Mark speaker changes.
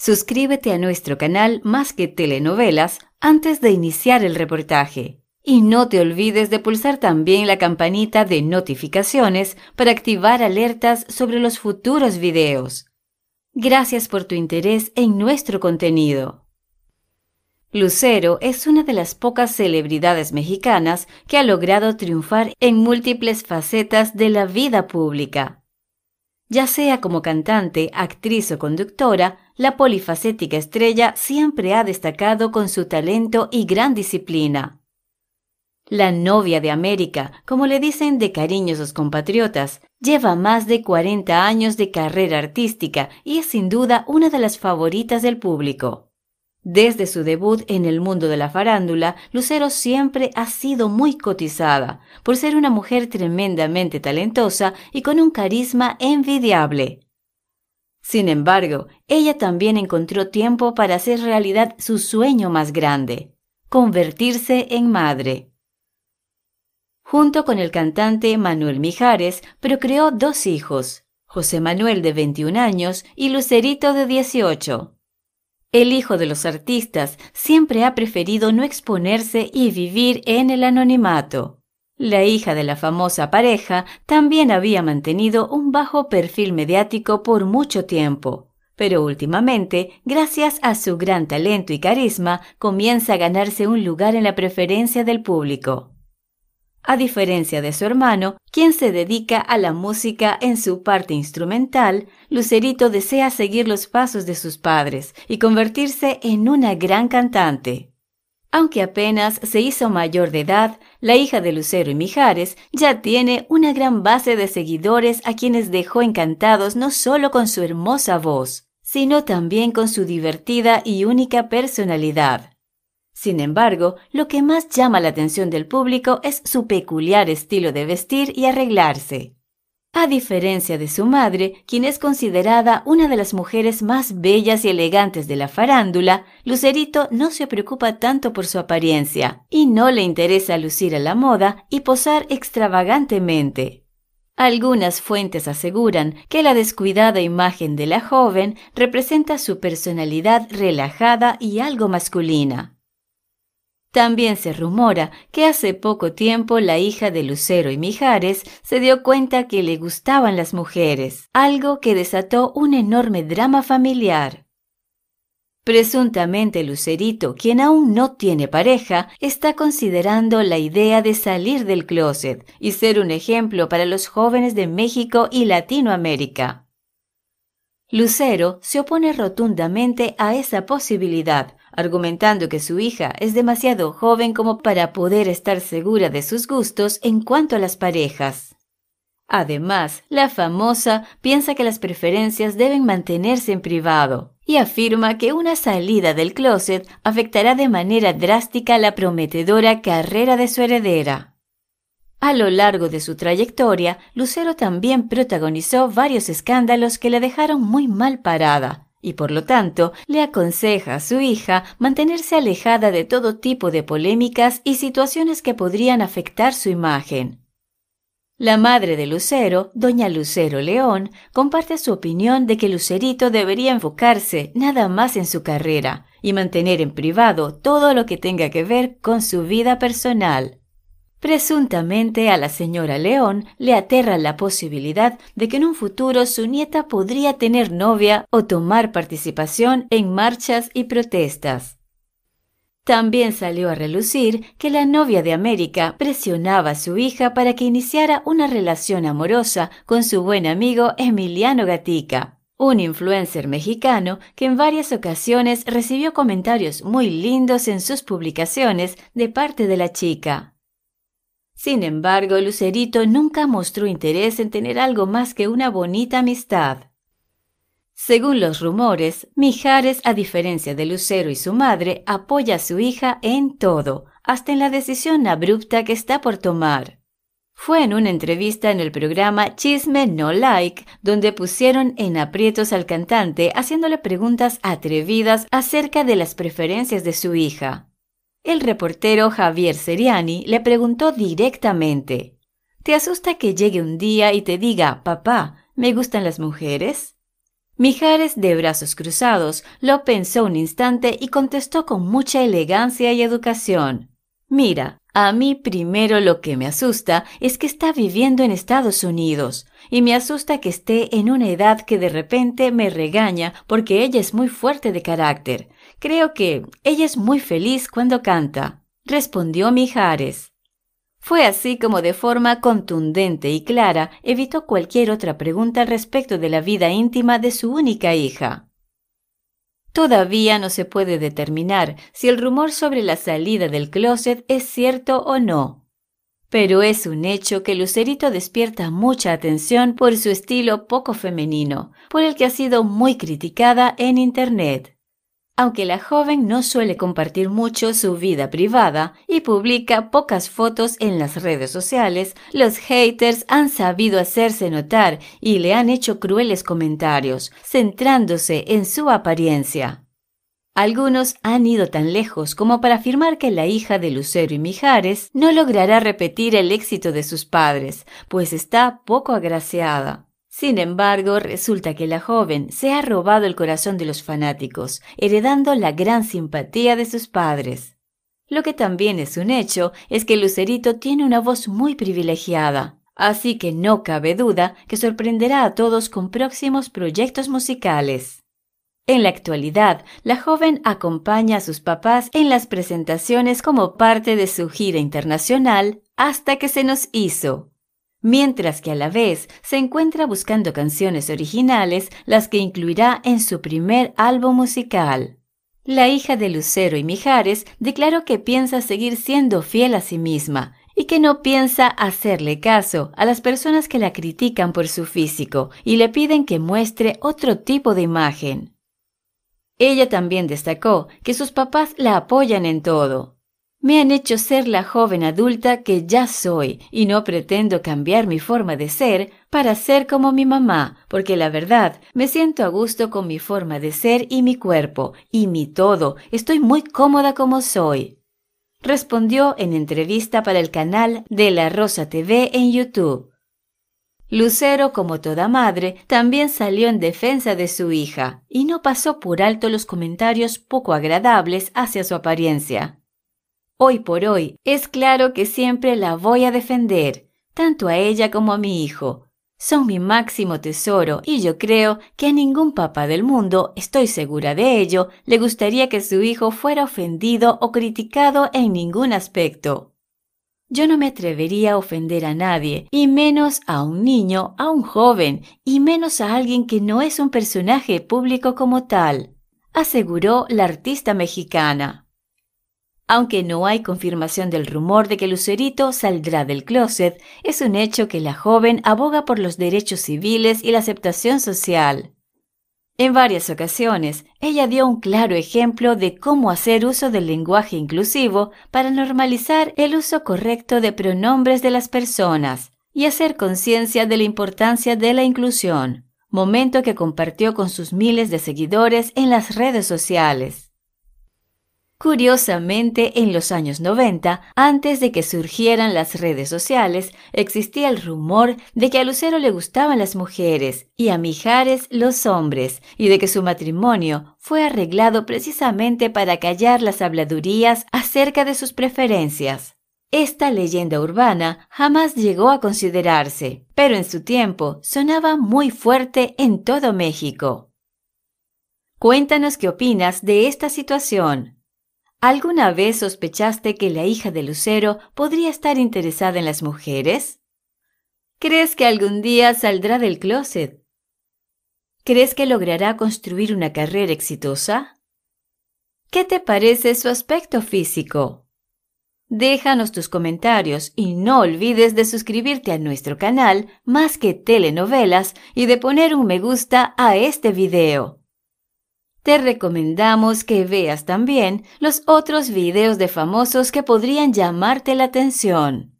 Speaker 1: Suscríbete a nuestro canal Más que Telenovelas antes de iniciar el reportaje. Y no te olvides de pulsar también la campanita de notificaciones para activar alertas sobre los futuros videos. Gracias por tu interés en nuestro contenido. Lucero es una de las pocas celebridades mexicanas que ha logrado triunfar en múltiples facetas de la vida pública. Ya sea como cantante, actriz o conductora, la polifacética estrella siempre ha destacado con su talento y gran disciplina. La novia de América, como le dicen de cariño sus compatriotas, lleva más de 40 años de carrera artística y es sin duda una de las favoritas del público. Desde su debut en el mundo de la farándula, Lucero siempre ha sido muy cotizada, por ser una mujer tremendamente talentosa y con un carisma envidiable. Sin embargo, ella también encontró tiempo para hacer realidad su sueño más grande, convertirse en madre. Junto con el cantante Manuel Mijares, procreó dos hijos, José Manuel de 21 años y Lucerito de 18. El hijo de los artistas siempre ha preferido no exponerse y vivir en el anonimato. La hija de la famosa pareja también había mantenido un bajo perfil mediático por mucho tiempo, pero últimamente, gracias a su gran talento y carisma, comienza a ganarse un lugar en la preferencia del público. A diferencia de su hermano, quien se dedica a la música en su parte instrumental, Lucerito desea seguir los pasos de sus padres y convertirse en una gran cantante. Aunque apenas se hizo mayor de edad, la hija de Lucero y Mijares ya tiene una gran base de seguidores a quienes dejó encantados no solo con su hermosa voz, sino también con su divertida y única personalidad. Sin embargo, lo que más llama la atención del público es su peculiar estilo de vestir y arreglarse. A diferencia de su madre, quien es considerada una de las mujeres más bellas y elegantes de la farándula, Lucerito no se preocupa tanto por su apariencia y no le interesa lucir a la moda y posar extravagantemente. Algunas fuentes aseguran que la descuidada imagen de la joven representa su personalidad relajada y algo masculina. También se rumora que hace poco tiempo la hija de Lucero y Mijares se dio cuenta que le gustaban las mujeres, algo que desató un enorme drama familiar. Presuntamente Lucerito, quien aún no tiene pareja, está considerando la idea de salir del closet y ser un ejemplo para los jóvenes de México y Latinoamérica. Lucero se opone rotundamente a esa posibilidad, argumentando que su hija es demasiado joven como para poder estar segura de sus gustos en cuanto a las parejas. Además, la famosa piensa que las preferencias deben mantenerse en privado y afirma que una salida del closet afectará de manera drástica la prometedora carrera de su heredera. A lo largo de su trayectoria, Lucero también protagonizó varios escándalos que la dejaron muy mal parada, y por lo tanto le aconseja a su hija mantenerse alejada de todo tipo de polémicas y situaciones que podrían afectar su imagen. La madre de Lucero, doña Lucero León, comparte su opinión de que Lucerito debería enfocarse nada más en su carrera y mantener en privado todo lo que tenga que ver con su vida personal. Presuntamente a la señora León le aterra la posibilidad de que en un futuro su nieta podría tener novia o tomar participación en marchas y protestas. También salió a relucir que la novia de América presionaba a su hija para que iniciara una relación amorosa con su buen amigo Emiliano Gatica, un influencer mexicano que en varias ocasiones recibió comentarios muy lindos en sus publicaciones de parte de la chica. Sin embargo, Lucerito nunca mostró interés en tener algo más que una bonita amistad. Según los rumores, Mijares, a diferencia de Lucero y su madre, apoya a su hija en todo, hasta en la decisión abrupta que está por tomar. Fue en una entrevista en el programa Chisme No Like, donde pusieron en aprietos al cantante haciéndole preguntas atrevidas acerca de las preferencias de su hija. El reportero Javier Seriani le preguntó directamente, ¿Te asusta que llegue un día y te diga, papá, me gustan las mujeres? Mijares, de brazos cruzados, lo pensó un instante y contestó con mucha elegancia y educación. Mira, a mí primero lo que me asusta es que está viviendo en Estados Unidos, y me asusta que esté en una edad que de repente me regaña porque ella es muy fuerte de carácter. Creo que ella es muy feliz cuando canta, respondió Mijares. Fue así como de forma contundente y clara evitó cualquier otra pregunta respecto de la vida íntima de su única hija. Todavía no se puede determinar si el rumor sobre la salida del closet es cierto o no. Pero es un hecho que Lucerito despierta mucha atención por su estilo poco femenino, por el que ha sido muy criticada en Internet aunque la joven no suele compartir mucho su vida privada y publica pocas fotos en las redes sociales, los haters han sabido hacerse notar y le han hecho crueles comentarios, centrándose en su apariencia. Algunos han ido tan lejos como para afirmar que la hija de Lucero y Mijares no logrará repetir el éxito de sus padres, pues está poco agraciada. Sin embargo, resulta que la joven se ha robado el corazón de los fanáticos, heredando la gran simpatía de sus padres. Lo que también es un hecho es que Lucerito tiene una voz muy privilegiada, así que no cabe duda que sorprenderá a todos con próximos proyectos musicales. En la actualidad, la joven acompaña a sus papás en las presentaciones como parte de su gira internacional hasta que se nos hizo, mientras que a la vez se encuentra buscando canciones originales, las que incluirá en su primer álbum musical. La hija de Lucero y Mijares declaró que piensa seguir siendo fiel a sí misma y que no piensa hacerle caso a las personas que la critican por su físico y le piden que muestre otro tipo de imagen. Ella también destacó que sus papás la apoyan en todo, me han hecho ser la joven adulta que ya soy y no pretendo cambiar mi forma de ser para ser como mi mamá, porque la verdad me siento a gusto con mi forma de ser y mi cuerpo y mi todo. Estoy muy cómoda como soy. Respondió en entrevista para el canal de La Rosa TV en YouTube. Lucero, como toda madre, también salió en defensa de su hija y no pasó por alto los comentarios poco agradables hacia su apariencia. Hoy por hoy, es claro que siempre la voy a defender, tanto a ella como a mi hijo. Son mi máximo tesoro y yo creo que a ningún papá del mundo, estoy segura de ello, le gustaría que su hijo fuera ofendido o criticado en ningún aspecto. Yo no me atrevería a ofender a nadie, y menos a un niño, a un joven, y menos a alguien que no es un personaje público como tal, aseguró la artista mexicana. Aunque no hay confirmación del rumor de que Lucerito saldrá del closet, es un hecho que la joven aboga por los derechos civiles y la aceptación social. En varias ocasiones, ella dio un claro ejemplo de cómo hacer uso del lenguaje inclusivo para normalizar el uso correcto de pronombres de las personas y hacer conciencia de la importancia de la inclusión, momento que compartió con sus miles de seguidores en las redes sociales. Curiosamente, en los años 90, antes de que surgieran las redes sociales, existía el rumor de que a Lucero le gustaban las mujeres y a Mijares los hombres, y de que su matrimonio fue arreglado precisamente para callar las habladurías acerca de sus preferencias. Esta leyenda urbana jamás llegó a considerarse, pero en su tiempo sonaba muy fuerte en todo México. Cuéntanos qué opinas de esta situación. ¿Alguna vez sospechaste que la hija de Lucero podría estar interesada en las mujeres? ¿Crees que algún día saldrá del closet? ¿Crees que logrará construir una carrera exitosa? ¿Qué te parece su aspecto físico? Déjanos tus comentarios y no olvides de suscribirte a nuestro canal Más que Telenovelas y de poner un me gusta a este video te recomendamos que veas también los otros videos de famosos que podrían llamarte la atención.